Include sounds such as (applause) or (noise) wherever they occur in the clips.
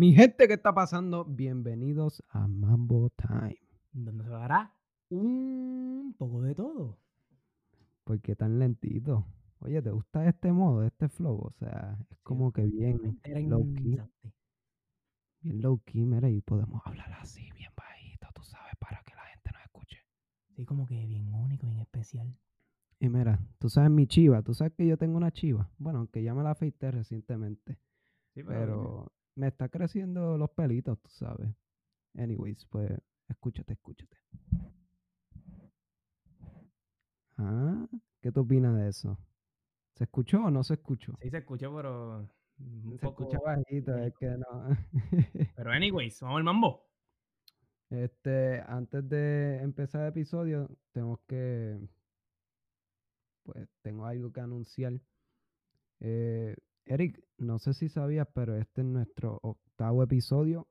Mi gente, ¿qué está pasando? Bienvenidos a Mambo Time. donde se dará un poco de todo. ¿Por qué tan lentito? Oye, ¿te gusta este modo, este flow? O sea, es como que bien low key. Bien low key, mira, y podemos hablar así, bien bajito, tú sabes, para que la gente nos escuche. Sí, como que bien único, bien especial. Y mira, tú sabes mi chiva, tú sabes que yo tengo una chiva. Bueno, aunque ya me la afeité recientemente, Sí, pero me está creciendo los pelitos, tú sabes. Anyways, pues escúchate, escúchate. Ah, ¿qué tú opinas de eso? ¿Se escuchó o no se escuchó? Sí, se escucha, pero. Un Se poco escucha bajito, es que no. (laughs) Pero, anyways, vamos al mambo. Este, antes de empezar el episodio, tenemos que, pues, tengo algo que anunciar. Eh, Eric, no sé si sabías, pero este es nuestro octavo episodio.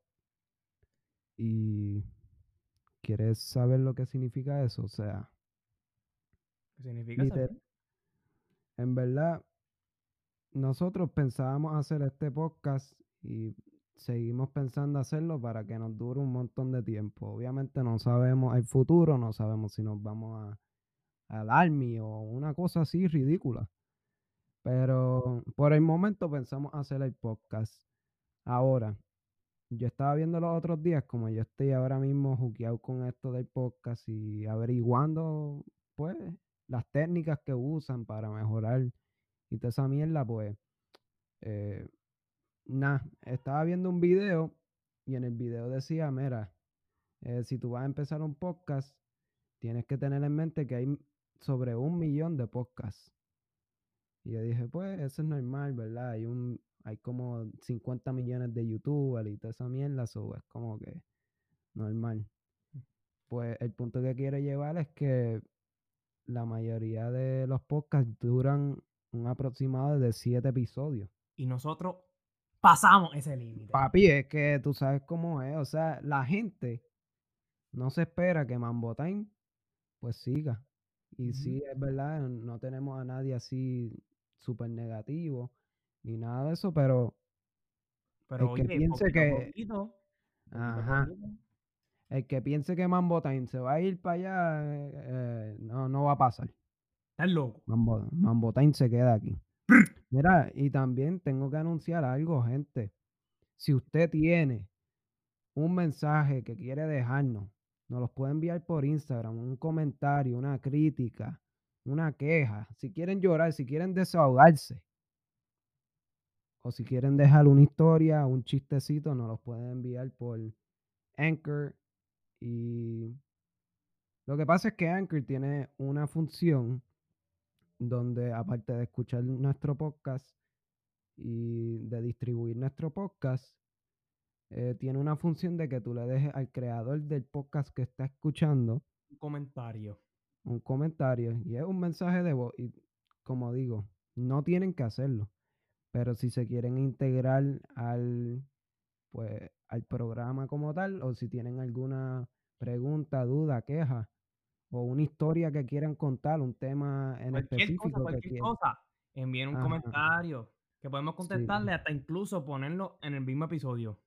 Y ¿quieres saber lo que significa eso? O sea, ¿Qué significa saber? en verdad, nosotros pensábamos hacer este podcast y seguimos pensando hacerlo para que nos dure un montón de tiempo. Obviamente no sabemos el futuro, no sabemos si nos vamos a al Army o una cosa así ridícula. Pero por el momento pensamos hacer el podcast. Ahora, yo estaba viendo los otros días, como yo estoy ahora mismo juqueado con esto del podcast y averiguando, pues, las técnicas que usan para mejorar y toda esa mierda, pues, eh, nada, estaba viendo un video y en el video decía, mira, eh, si tú vas a empezar un podcast, tienes que tener en mente que hay sobre un millón de podcasts. Y yo dije, pues eso es normal, ¿verdad? Hay un, hay como 50 millones de youtubers y toda esa mierda, so es como que normal. Pues el punto que quiero llevar es que la mayoría de los podcasts duran un aproximado de 7 episodios. Y nosotros pasamos ese límite. Papi, es que tú sabes cómo es. O sea, la gente no se espera que Mambo Time pues siga. Y sí, es verdad, no tenemos a nadie así súper negativo ni nada de eso, pero Pero, el que oye, piense poquito que- poquito, Ajá. el que piense que Mambo Time se va a ir para allá, eh, no, no va a pasar. Estás loco. Mambo, Mambo Time se queda aquí. Mira, y también tengo que anunciar algo, gente. Si usted tiene un mensaje que quiere dejarnos, nos los puede enviar por Instagram, un comentario, una crítica, una queja. Si quieren llorar, si quieren desahogarse, o si quieren dejar una historia, un chistecito, nos los pueden enviar por Anchor. Y lo que pasa es que Anchor tiene una función donde aparte de escuchar nuestro podcast y de distribuir nuestro podcast, eh, tiene una función de que tú le dejes al creador del podcast que está escuchando Un comentario. Un comentario y es un mensaje de voz. Y como digo, no tienen que hacerlo. Pero si se quieren integrar al, pues, al programa como tal, o si tienen alguna pregunta, duda, queja, o una historia que quieran contar, un tema en Cualquier específico cosa, que cualquier quieran. cosa. Envíen un Ajá. comentario. Que podemos Sí. contestarle hasta incluso ponerlo en el mismo episodio.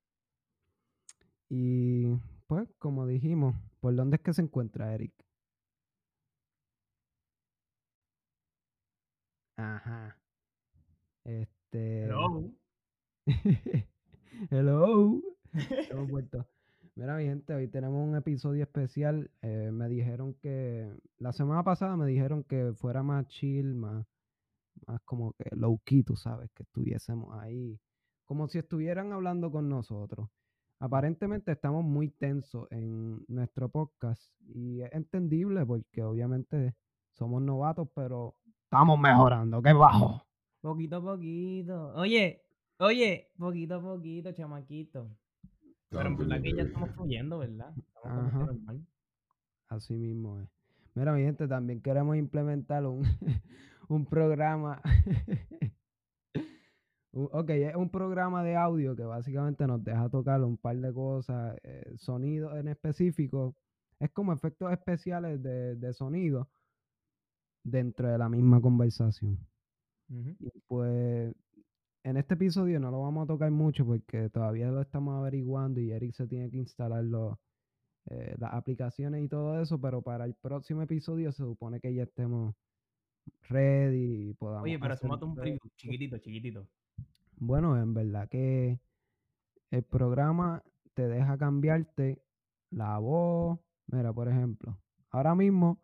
Y pues, como dijimos, ¿por dónde es que se encuentra Eric? Ajá. Este. (laughs) Hello. Hello. Vuelto. Mira, mi gente, hoy tenemos un episodio especial. Eh, me dijeron que. La semana pasada me dijeron que fuera más chill, más, más como que low key, tú sabes, que estuviésemos ahí. Como si estuvieran hablando con nosotros. Aparentemente estamos muy tensos en nuestro podcast. Y es entendible porque obviamente somos novatos, pero estamos mejorando. ¡Qué bajo! Poquito a poquito. Oye, oye, poquito a poquito, chamaquito. Pero en verdad que ya estamos fluyendo, ¿verdad? Estamos Ajá. normal. Así mismo es. Mira, mi gente, también queremos implementar un, (laughs) un programa. (laughs) ok, es un programa de audio que básicamente nos deja tocar un par de cosas, eh, sonidos en específico. Es como efectos especiales de, de sonido dentro de la misma conversación. Y pues en este episodio no lo vamos a tocar mucho porque todavía lo estamos averiguando y Eric se tiene que instalar eh, las aplicaciones y todo eso, pero para el próximo episodio se supone que ya estemos ready y podamos. Oye, pero hacemos un preview chiquitito, chiquitito. Bueno, en verdad que el programa te deja cambiarte la voz. Mira, por ejemplo, ahora mismo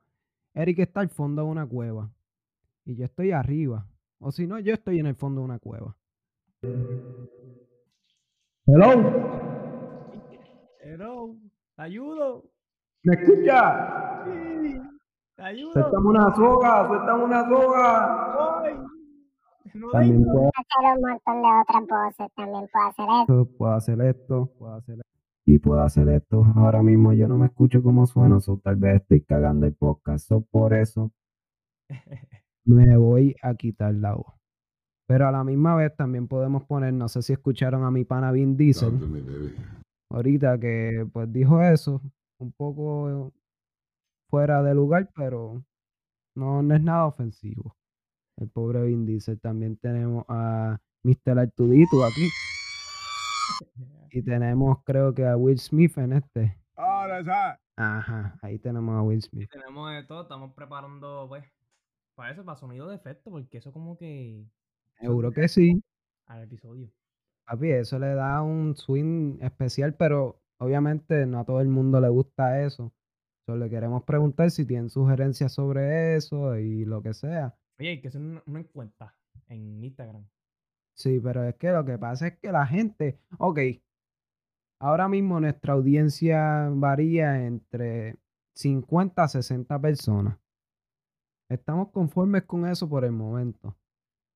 Eric está al fondo de una cueva y yo estoy arriba. O si no, yo estoy en el fondo de una cueva. Hello. Hello. Te ayudo. ¿Me escucha? Sí. Te ayudo. Suéltame una soga, suéltame una soga. No también puedo hacer un montón de otras voces. También puedo hacer esto. Puedo hacer esto. Puedo hacer esto. Y puedo hacer esto. Ahora mismo yo no me escucho como sueno. So tal vez estoy cagando el podcast. So por eso (laughs) me voy a quitar la voz. Pero a la misma vez también podemos poner, no sé si escucharon a mi pana Vin Diesel. Ahorita que pues dijo eso, un poco fuera de lugar, pero no, es nada ofensivo. El pobre Vin Diesel. También tenemos a Mr. Artudito aquí. (laughs) Y tenemos creo que a Will Smith en este. Ajá, ahí tenemos a Will Smith. tenemos de todo, estamos preparando pues para eso, para sonido de efecto, porque eso como que Seguro que sí. Al episodio. Papi, eso le da un swing especial, pero obviamente no a todo el mundo le gusta eso. Solo le queremos preguntar si tienen sugerencias sobre eso y lo que sea. Oye, hay que hacer una, encuesta en Instagram. Sí, pero es que lo que pasa es que la gente, ok, ahora mismo nuestra audiencia varía entre 50 a 60 personas. Estamos conformes con eso por el momento.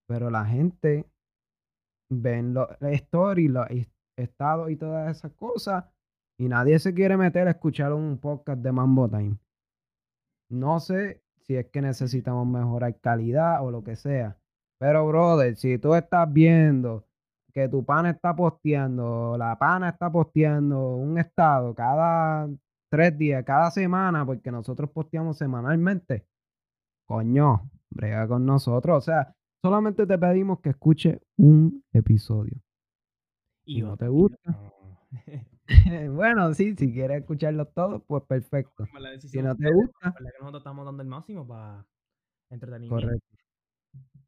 Pero la gente ve los stories, los estados y todas esas cosas y nadie se quiere meter a escuchar un podcast de Mambo Time. No sé si es que necesitamos mejorar calidad o lo que sea. Pero, brother, si tú estás viendo que tu pana está posteando, la pana está posteando un estado cada tres días, cada semana, porque nosotros posteamos semanalmente, coño, brega con nosotros. O sea, Solamente te pedimos que escuche un episodio. Y no te gusta. (laughs) bueno, sí, si quieres escucharlo todo, pues perfecto. Si no te gusta. que nosotros estamos dando el máximo para entretenimiento. Correcto.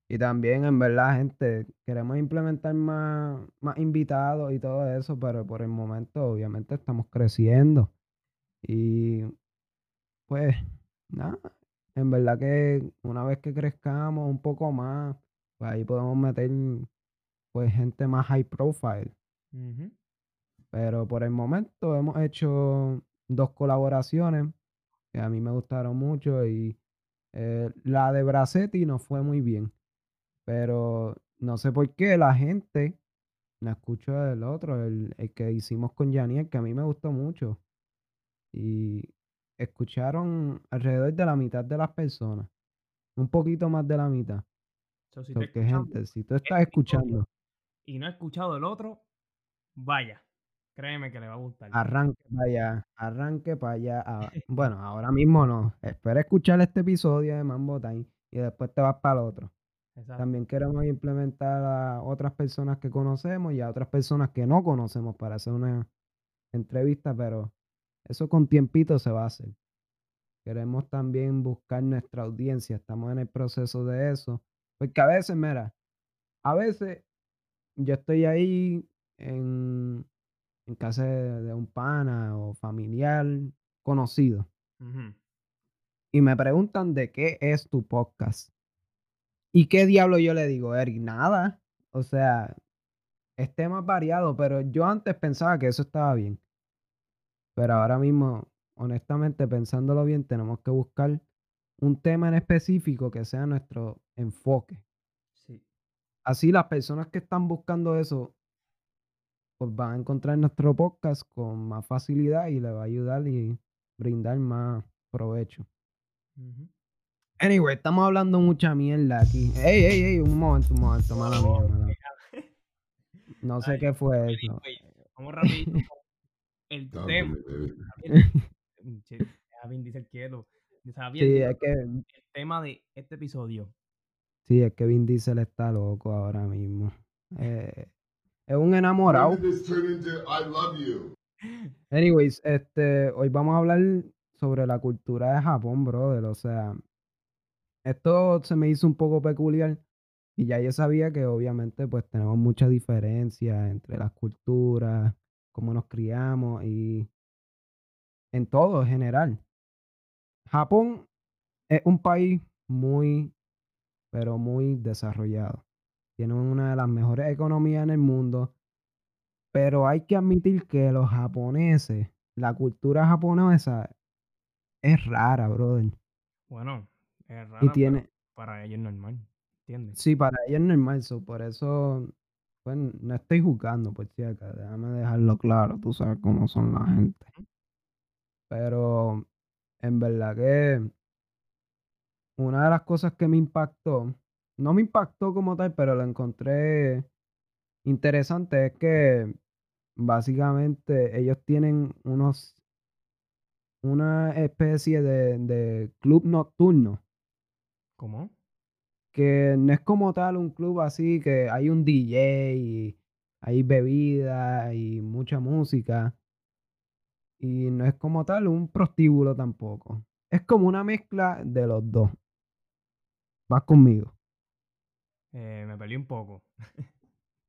Y también, en verdad, gente, queremos implementar más, más invitados y todo eso, pero por el momento, obviamente, estamos creciendo. Y pues, nada, en verdad que una vez que crezcamos un poco más, pues ahí podemos meter pues gente más high profile. Pero por el momento hemos hecho dos colaboraciones que a mí me gustaron mucho y eh, la de Bracetti no fue muy bien. Pero no sé por qué la gente la escucho del otro, el, el que hicimos con Janiel, que a mí me gustó mucho. Y escucharon alrededor de la mitad de las personas. Un poquito más de la mitad si Porque, gente, si tú estás escuchando y no has escuchado el otro, vaya, créeme que le va a gustar. Arranque para allá, arranque para allá. (laughs) Bueno, ahora mismo no. Espera escuchar este episodio de Mambo Time y después te vas para el otro. También queremos implementar a otras personas que conocemos y a otras personas que no conocemos para hacer una entrevista, pero eso con tiempito se va a hacer. Queremos también buscar nuestra audiencia, estamos en el proceso de eso porque a veces, mira, a veces yo estoy ahí en, casa de, un pana o familiar conocido. Y me preguntan de qué es tu podcast. ¿Y qué diablo yo le digo, Eric? Nada. O sea, es tema variado, pero yo antes pensaba que eso estaba bien. Pero ahora mismo, honestamente, pensándolo bien, tenemos que buscar un tema en específico que sea nuestro enfoque. Sí. Así las personas que están buscando eso, pues van a encontrar nuestro podcast con más facilidad y le va a ayudar y brindar más provecho. Anyway, estamos hablando mucha mierda aquí. Ey, ey, ey, un momento, un momento, mala mía, mala mía. (laughs) No sé qué fue eso. Vamos rápido. El tema. dice sí, es que, el tema de este episodio. Sí, es que Vin Diesel está loco ahora mismo. Eh, es un enamorado. Anyways, este, hoy vamos a hablar sobre la cultura de Japón, brother. O sea, esto se me hizo un poco peculiar y ya yo sabía que obviamente pues tenemos mucha diferencia entre las culturas, cómo nos criamos y en todo en general. Japón es un país muy, pero muy desarrollado. Tiene una de las mejores economías en el mundo, pero hay que admitir que los japoneses, la cultura japonesa es rara, brother. Bueno, es rara, y tiene, para ellos es normal, ¿entiendes? Sí, para ellos es normal, por eso pues no estoy juzgando, por si acá, déjame dejarlo claro, tú sabes cómo son la gente. Pero en verdad que una de las cosas que me impactó, no me impactó como tal, pero lo encontré interesante, es que básicamente ellos tienen unos, una especie de, de club nocturno. ¿Cómo? que no es como tal un club así que hay un DJ y hay bebida y mucha música. Y no es como tal un prostíbulo tampoco. Es como una mezcla de los dos. Vas conmigo. Eh, me perdí un poco.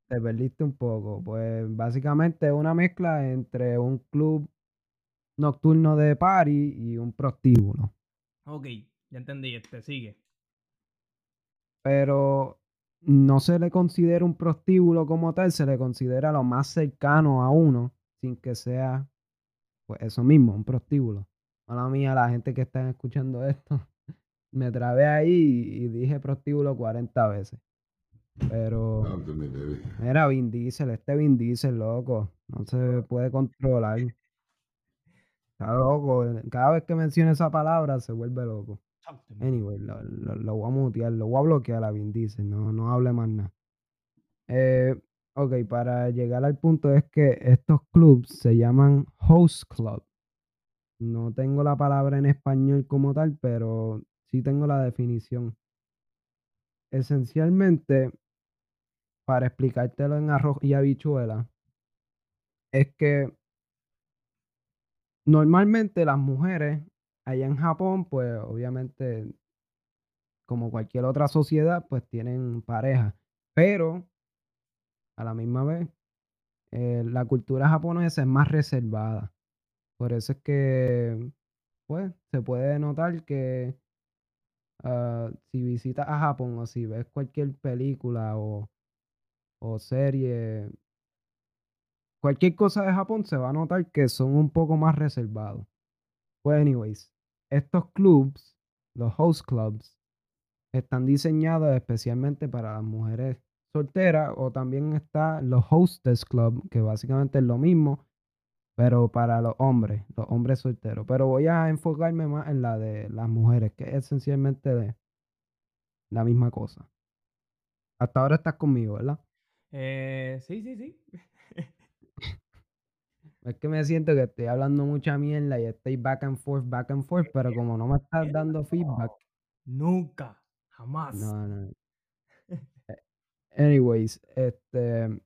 Te perdiste un poco. Pues básicamente es una mezcla entre un club nocturno de party y un prostíbulo. Ok, ya entendí. Este sigue pero no se le considera un prostíbulo como tal, se le considera lo más cercano a uno, sin que sea, pues eso mismo, un prostíbulo. Mala mía, la gente que está escuchando esto, (laughs) me trabé ahí y dije prostíbulo 40 veces. Pero era Vin Diesel, este Vin Diesel, loco, no se puede controlar. Está loco, cada vez que menciona esa palabra se vuelve loco. Anyway, lo, lo, voy a mutear, lo voy a bloquear a Vin Diesel, no, no hable más nada. Eh, ok, para llegar al punto es que estos clubs se llaman host club. No tengo la palabra en español como tal, pero sí tengo la definición. Esencialmente, para explicártelo en arroz y habichuela, es que normalmente las mujeres allá en Japón, pues obviamente, como cualquier otra sociedad, pues tienen pareja. Pero, a la misma vez, eh, la cultura japonesa es más reservada. Por eso es que, pues, se puede notar que ah, si visitas a Japón o si ves cualquier película o, o serie, cualquier cosa de Japón, se va a notar que son un poco más reservados. Pues, anyways, estos clubs, los host clubs, están diseñados especialmente para las mujeres solteras o también está los hostess club, que básicamente es lo mismo, pero para los hombres, los hombres solteros. Pero voy a enfocarme más en la de las mujeres, que es esencialmente la misma cosa. Hasta ahora estás conmigo, ¿verdad? Eh, sí, sí, sí. Es que me siento que estoy hablando mucha mierda y estoy back and forth, back and forth, pero como no me estás dando feedback. Nunca, jamás. No, no. (laughs) Eh, anyways, este.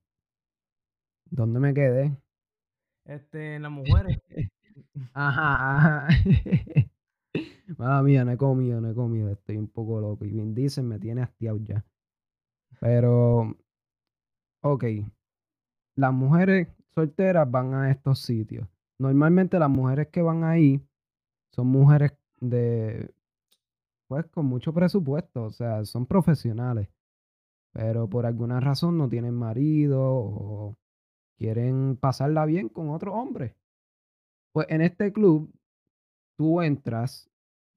¿Dónde me quedé? Este, en las mujeres. (laughs) ajá, ajá. (laughs) Mala mía, no he comido, no he comido. Estoy un poco loco. Y bien dicen, me tiene hastiado ya. Pero. Ok. Las mujeres solteras van a estos sitios. Normalmente las mujeres que van ahí son mujeres de, pues con mucho presupuesto, o sea, son profesionales, pero por alguna razón no tienen marido o quieren pasarla bien con otro hombre. Pues en este club tú entras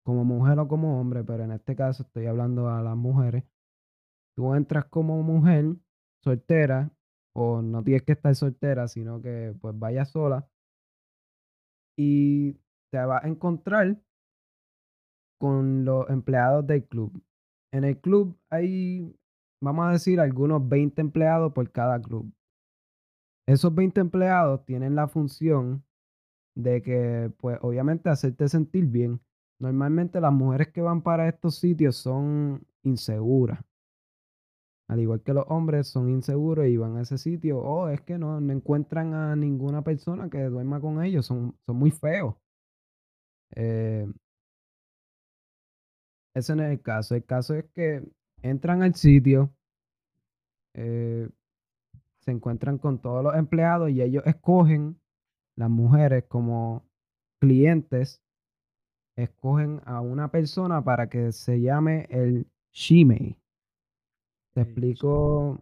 como mujer o como hombre, pero en este caso estoy hablando a las mujeres. Tú entras como mujer soltera o no tienes que estar soltera, sino que pues vaya sola y te vas a encontrar con los empleados del club. En el club hay, vamos a decir, algunos 20 empleados por cada club. Esos 20 empleados tienen la función de que, pues obviamente, hacerte sentir bien. Normalmente las mujeres que van para estos sitios son inseguras. Al igual que los hombres, son inseguros y van a ese sitio. Oh, es que no, no encuentran a ninguna persona que duerma con ellos, son, son muy feos. Eh, ese no es el caso. El caso es que entran al sitio, eh, se encuentran con todos los empleados y ellos escogen, las mujeres como clientes, escogen a una persona para que se llame el Shimei. Te explico,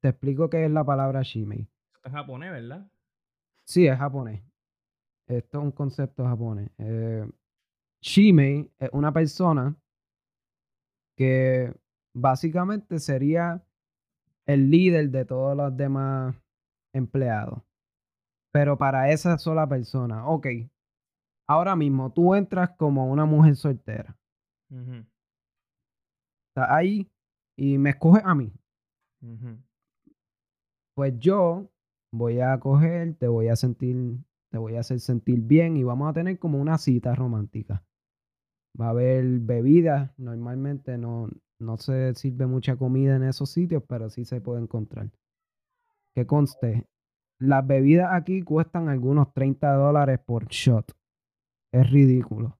te explico qué es la palabra Shimei. Esto es japonés, ¿verdad? Sí, es japonés. Esto es un concepto japonés. Eh, Shimei es una persona que básicamente sería el líder de todos los demás empleados. Pero para esa sola persona, ok. Ahora mismo tú entras como una mujer soltera. Estás ahí y me escoges a mí. Pues yo voy a coger, te voy a sentir, te voy a hacer sentir bien y vamos a tener como una cita romántica. Va a haber bebidas, normalmente no, no se sirve mucha comida en esos sitios, pero sí se puede encontrar. Que conste, las bebidas aquí cuestan algunos 30 dólares por shot. Es ridículo.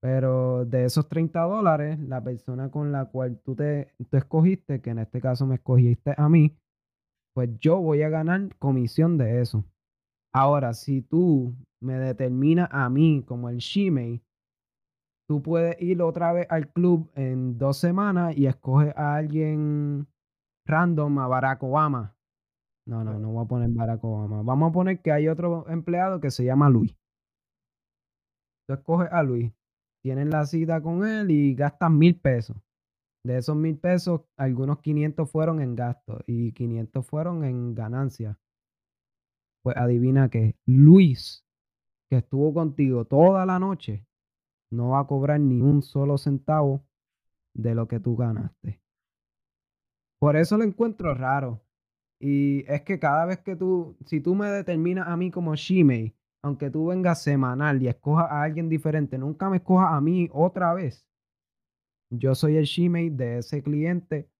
Pero de esos 30 dólares, la persona con la cual tú te tú escogiste, que en este caso me escogiste a mí, pues yo voy a ganar comisión de eso. Ahora, si tú me determinas a mí como el Shimei, tú puedes ir otra vez al club en dos semanas y escoges a alguien random, a Barack Obama. No, no, no voy a poner Barack Obama. Vamos a poner que hay otro empleado que se llama Luis. Tú escoges a Luis, tienes la cita con él y gastas mil pesos. De esos mil pesos, algunos 500 fueron en gastos y 500 fueron en ganancias. Pues adivina que Luis, que estuvo contigo toda la noche, no va a cobrar ni un solo centavo de lo que tú ganaste. Por eso lo encuentro raro. Y es que cada vez que tú, si tú me determinas a mí como Shimei, aunque tú vengas semanal y escojas a alguien diferente, nunca me escojas a mí otra vez. Yo soy el Shimei de ese cliente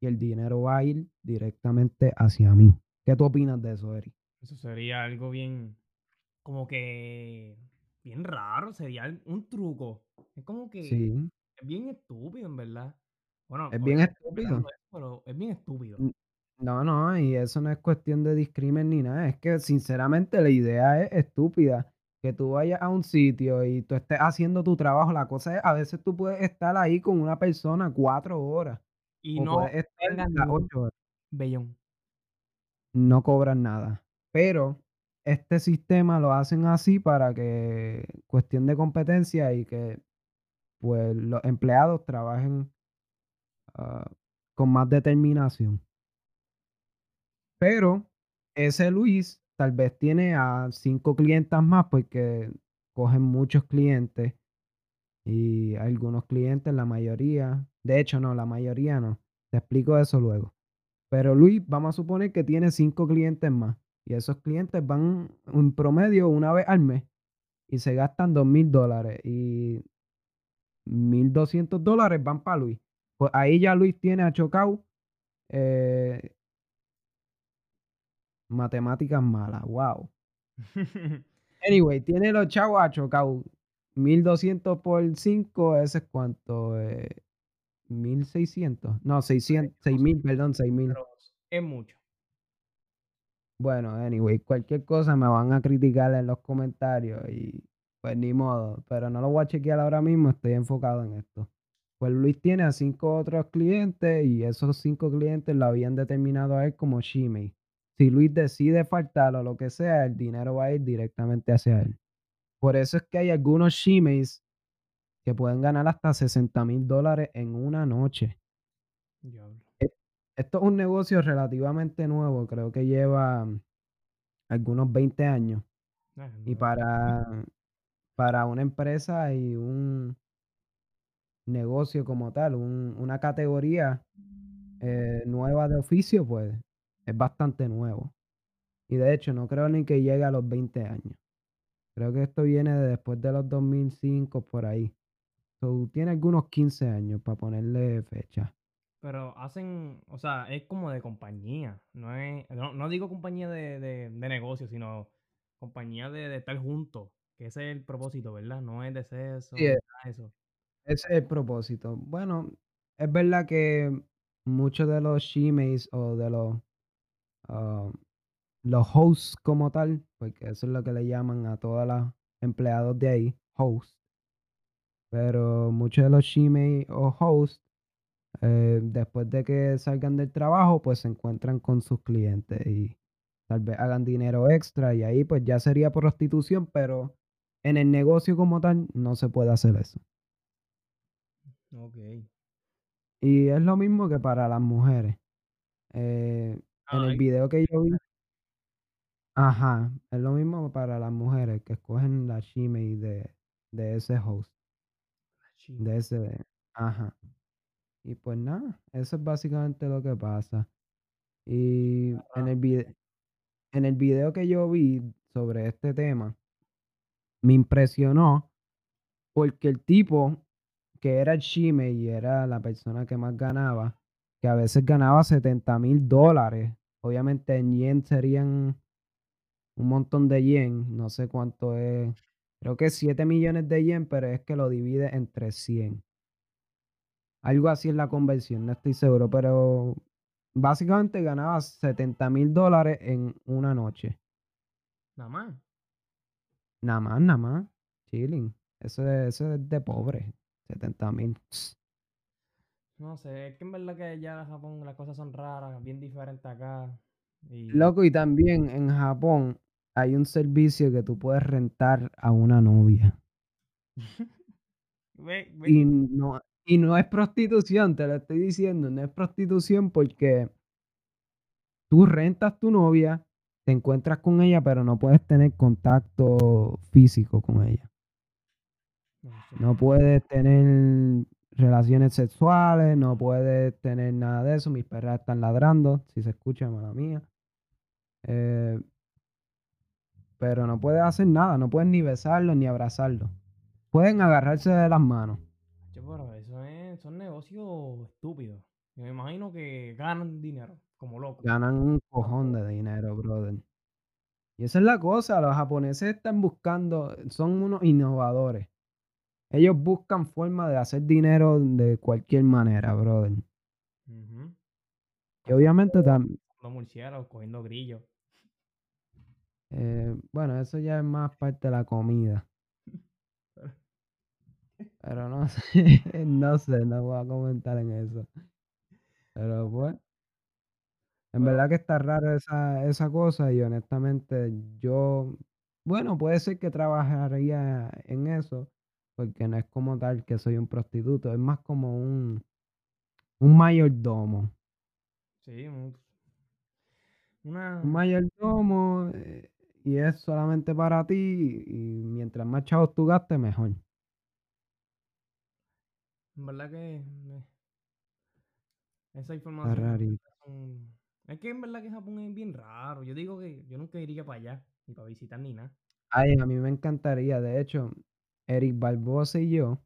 y el dinero va a ir directamente hacia mí. ¿Qué tú opinas de eso, Eri? Eso sería algo bien, como que bien raro, sería un truco. Es como que es bien estúpido, en verdad. Bueno, es bien estúpido. pero es bien estúpido. No, no, y eso no es cuestión de discrimen ni nada. Es que sinceramente la idea es estúpida. Que tú vayas a un sitio y tú estés haciendo tu trabajo. La cosa es, a veces tú puedes estar ahí con una persona cuatro horas. Y no estar ocho horas. Bellón. No cobran nada. Pero este sistema lo hacen así para que, cuestión de competencia y que pues los empleados trabajen ah, con más determinación. Pero ese Luis tal vez tiene a cinco clientes más porque cogen muchos clientes y algunos clientes, la mayoría, de hecho no, la mayoría no. Te explico eso luego. Pero Luis, vamos a suponer que tiene cinco clientes más. Y esos clientes van en promedio una vez al mes y se gastan dos mil dólares y mil doscientos dólares van para Luis. Pues ahí ya Luis tiene a Chocao eh, matemáticas malas, wow. (laughs) anyway, tiene los chavos a Chocao 1200 por 5, ese es cuánto, eh, 1600, no, 600, 6000, perdón, 6000. Es mucho. Bueno, anyway, cualquier cosa me van a criticar en los comentarios y pues ni modo, pero no lo voy a chequear ahora mismo, estoy enfocado en esto. Pues Luis tiene a cinco otros clientes y esos cinco clientes lo habían determinado a él como Shimei. Si Luis decide faltar o lo que sea, el dinero va a ir directamente hacia él. Por eso es que hay algunos Shimeis que pueden ganar hasta 60 mil dólares en una noche. Esto es un negocio relativamente nuevo, creo que lleva algunos 20 años. Ah, y para, para una empresa y un negocio como tal, una categoría eh, nueva de oficio, pues es bastante nuevo. Y de hecho, no creo ni que llegue a los 20 años. Creo que esto viene de después de los 2005, por ahí. So, tiene algunos 15 años para ponerle fecha. Pero hacen, o sea, es como de compañía, no es, no, digo compañía de, de, negocio, sino compañía de, estar juntos, que ese es el propósito, ¿verdad? No es de sexo, sí, eso. Ese es el propósito. Bueno, es verdad que muchos de los shemales o de los, ah, los hosts como tal, porque eso es lo que le llaman a todos los empleados de ahí, hosts. Pero muchos de los shemales o hosts eh, después de que salgan del trabajo, pues se encuentran con sus clientes y tal vez hagan dinero extra y ahí pues ya sería prostitución, pero en el negocio como tal no se puede hacer eso. Ok. Y es lo mismo que para las mujeres. Eh, en el video que yo vi, ajá, es lo mismo para las mujeres que escogen la shime de, de ese host. De ese, ajá. Y pues nada, eso es básicamente lo que pasa. Y en el, video, en el video que yo vi sobre este tema, me impresionó porque el tipo que era el y era la persona que más ganaba, que a veces ganaba 70 mil dólares. Obviamente en yen serían un montón de yen, no sé cuánto es, creo que 7 millones de yen, pero es que lo divide entre 100. Algo así es la conversión, no estoy seguro, pero básicamente ganaba 70 mil dólares en una noche. Nada más. Nada más, nada más. Chilling. Eso, eso es de pobre. 70 mil. No sé, es que en verdad que ya en Japón las cosas son raras, bien diferentes acá. Loco, y también en Japón hay un servicio que tú puedes rentar a una novia. (laughs) Y no, y no es prostitución, te lo estoy diciendo, no es prostitución porque tú rentas tu novia, te encuentras con ella, pero no puedes tener contacto físico con ella. No puedes tener relaciones sexuales, no puedes tener nada de eso. Mis perras están ladrando, si se escucha, mala mía. Eh, pero no puedes hacer nada, no puedes ni besarlo ni abrazarlo. Pueden agarrarse de las manos pero eso es, son negocios estúpidos. Yo me imagino que ganan dinero, como locos. Ganan un cojón de dinero, brother. Y esa es la cosa, los japoneses están buscando, son unos innovadores. Ellos buscan forma de hacer dinero de cualquier manera, brother. Y obviamente también... murciélagos, cogiendo grillos. Eh, bueno, eso ya es más parte de la comida. Pero no (laughs) sé, no sé, no voy a comentar en eso. Pero pues, en verdad que está raro esa, esa cosa y honestamente yo, bueno, puede ser que trabajaría en eso, porque no es como tal que soy un prostituto, es más como un, un mayordomo. Sí, un, mayordomo eh, y es solamente para ti y mientras más chavos tú gastes, mejor. En verdad que esa información es que en verdad que Japón es bien raro. Yo digo que yo nunca iría para allá, ni para visitar ni nada. Ay, a mí me encantaría. De hecho, Eric Barbosa y yo,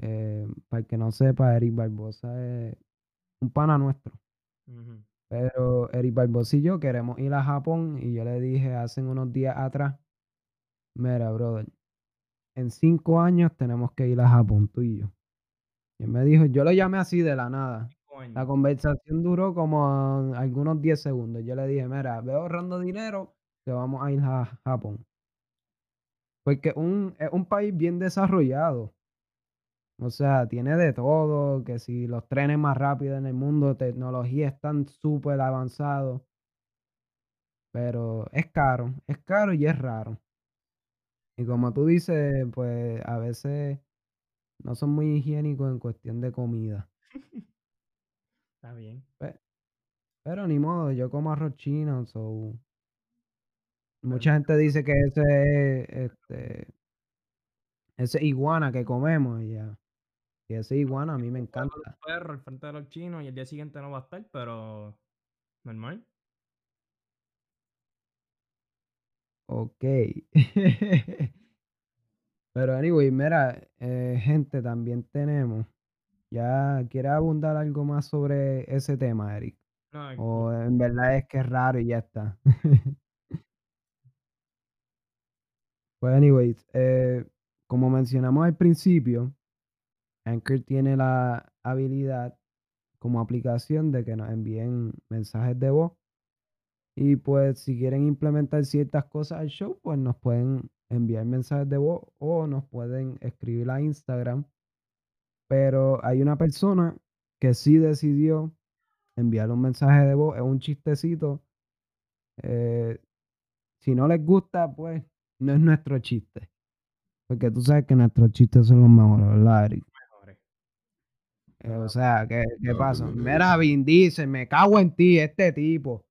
eh, para el que no sepa, Eric Barbosa es un pana nuestro. Pero Eric Barbosa y yo queremos ir a Japón y yo le dije hace unos días atrás, mira, brother, en cinco años tenemos que ir a Japón, tú y yo. Y me dijo, yo lo llamé así de la nada. La conversación duró como algunos 10 segundos. Yo le dije, mira, veo ahorrando dinero que vamos a ir a Japón. Porque un, es un país bien desarrollado. O sea, tiene de todo, que si los trenes más rápidos en el mundo, tecnología están súper avanzados. Pero es caro, es caro y es raro. Y como tú dices, pues a veces no son muy higiénicos en cuestión de comida. (laughs) Está bien. pero ni modo, yo como arroz chino, so... Mucha gente dice que ese es este ese iguana que comemos y ya. Y ese iguana a mí me encanta. perro al frente de los chinos y el día siguiente no va a estar, pero normal. Ok. (laughs) Pero anyway, mira, eh, gente, también tenemos ¿Ya quieres abundar algo más sobre ese tema, Eric? No, O en verdad es que es raro y ya está. (laughs) Pues, anyways, eh, como mencionamos al principio, Anchor tiene la habilidad como aplicación de que nos envíen mensajes de voz. Y pues si quieren implementar ciertas cosas al show, pues nos pueden enviar mensajes de voz o nos pueden escribir a Instagram. Pero hay una persona que sí decidió enviar un mensaje de voz, es un chistecito. Eh, si no les gusta, pues no es nuestro chiste. Porque tú sabes que nuestros chistes son los mejores, ¿verdad, Eric? mejores. Eh, o sea, ¿qué, qué pasa? Mira, Vin Diesel, me cago en ti, este tipo.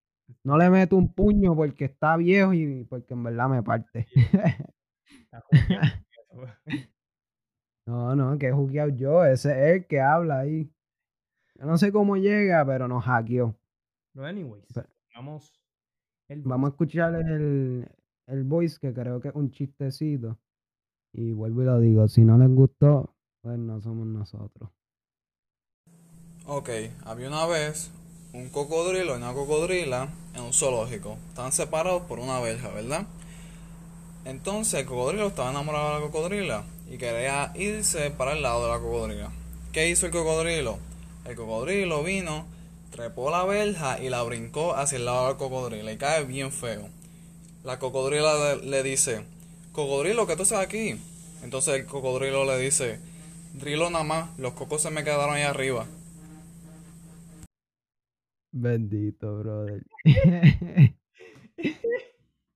No le meto un puño porque está viejo y porque en verdad me parte. (laughs) No, no, que he jugueado yo. Ese es el que habla ahí. Yo no sé cómo llega, pero nos hackeó. Pero anyways, vamos. El Vamos a escuchar el, el voice, que creo que es un chistecito. Y vuelvo y lo digo, si no les gustó, pues no somos nosotros. Ok, había una vez un cocodrilo y una cocodrila en un zoológico. Estaban separados por una verja, ¿verdad? Entonces el cocodrilo estaba enamorado de la cocodrila y quería irse para el lado de la cocodrila. ¿Qué hizo el cocodrilo? El cocodrilo vino, trepó la verja y la brincó hacia el lado de la cocodrila y cae bien feo. La cocodrila le, dice, cocodrilo, ¿qué tú haces aquí? Entonces el cocodrilo le dice, drilo nada más, los cocos se me quedaron ahí arriba. Bendito, brother. (laughs)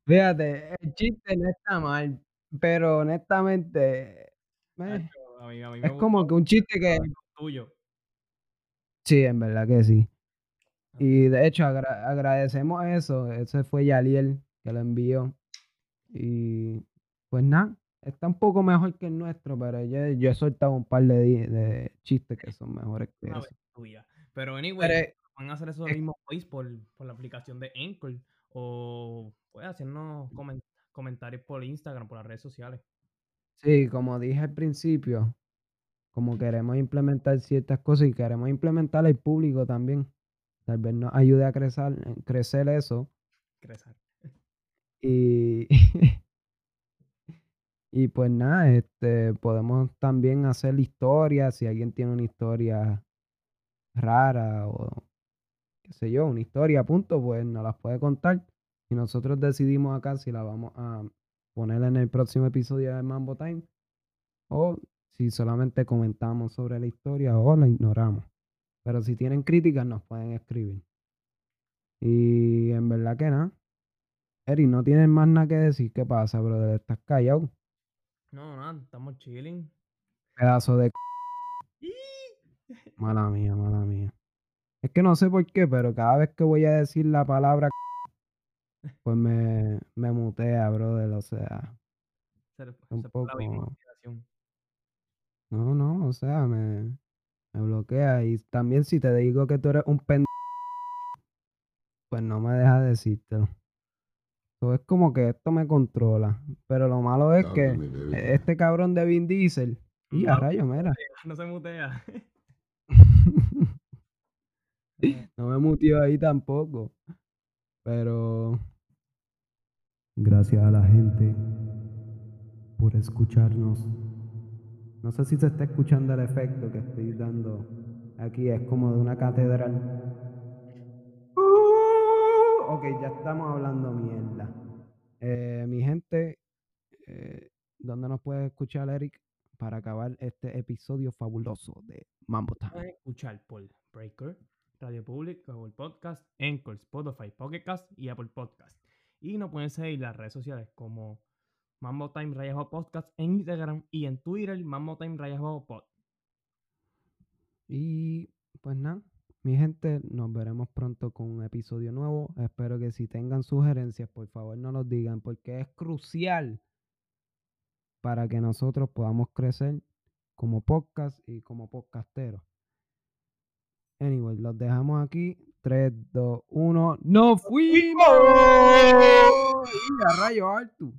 Fíjate, el chiste no está mal, pero honestamente, eh, Nacho, a mí, a mí me es como que un chiste que... tuyo. Sí, en verdad que sí. Y de hecho agra- agradecemos eso. Ese fue Yaliel que lo envió. Y pues nada, está un poco mejor que el nuestro, pero yo, yo he soltado un par de, de chistes que son mejores que Una eso. vez tuya. Pero anyway, Pero, van a hacer esos es- mismos voice por, por la aplicación de Anchor o pueden hacernos comen- comentarios por Instagram, por las redes sociales. sí, como dije al principio, como queremos implementar ciertas cosas y queremos implementar al público también. Tal vez nos ayude a crecer, crecer eso. Crecer. Y, (laughs) y pues nada, este, podemos también hacer historias. Si alguien tiene una historia rara o qué sé yo, una historia, punto, pues nos las puede contar. Y nosotros decidimos acá si la vamos a poner en el próximo episodio de Mambo Time o si solamente comentamos sobre la historia o la ignoramos. Pero si tienen críticas, nos pueden escribir. Y en verdad que nada. Eri, no tienes más nada que decir. ¿Qué pasa, brother? ¿Estás callado? No, nada, estamos chilling. Pedazo de... c- Mala mía, mala mía. Es que no sé por qué, pero cada vez que voy a decir la palabra c- pues me, me mutea, brother. O sea, Se, un se poco... No, no, o sea, me, me bloquea. Y también si te digo que tú eres un pendejo, pues no me deja decírtelo. So, es como que esto me controla. Pero lo malo es que este cabrón de Vin Diesel... Y a No. rayo, mira. No se mutea. (laughs) No me mutió ahí tampoco. Pero gracias a la gente por escucharnos. No sé si se está escuchando el efecto que estoy dando aquí. Es como de una catedral. Ok, ya estamos hablando mierda. Eh, mi gente, eh, ¿dónde nos puede escuchar, Eric? Para acabar este episodio fabuloso de Mambo Time. Escuchar por Breaker, Radio Public, Google Podcast, Anchor, Spotify, Pocket Cast y Apple Podcast. Y nos pueden seguir las redes sociales como Mambo Time Rayas Bajo Podcast en Instagram y en Twitter Mambo Time Rayas Bajo Pod. Y pues nada, mi gente, nos veremos pronto con un episodio nuevo. Espero que si tengan sugerencias, por favor no los digan, porque es crucial para que nosotros podamos crecer como podcast y como podcasteros. Anyway, los dejamos aquí. 3, 2, 1. ¡Nos fuimos! ¡Y a rayo alto!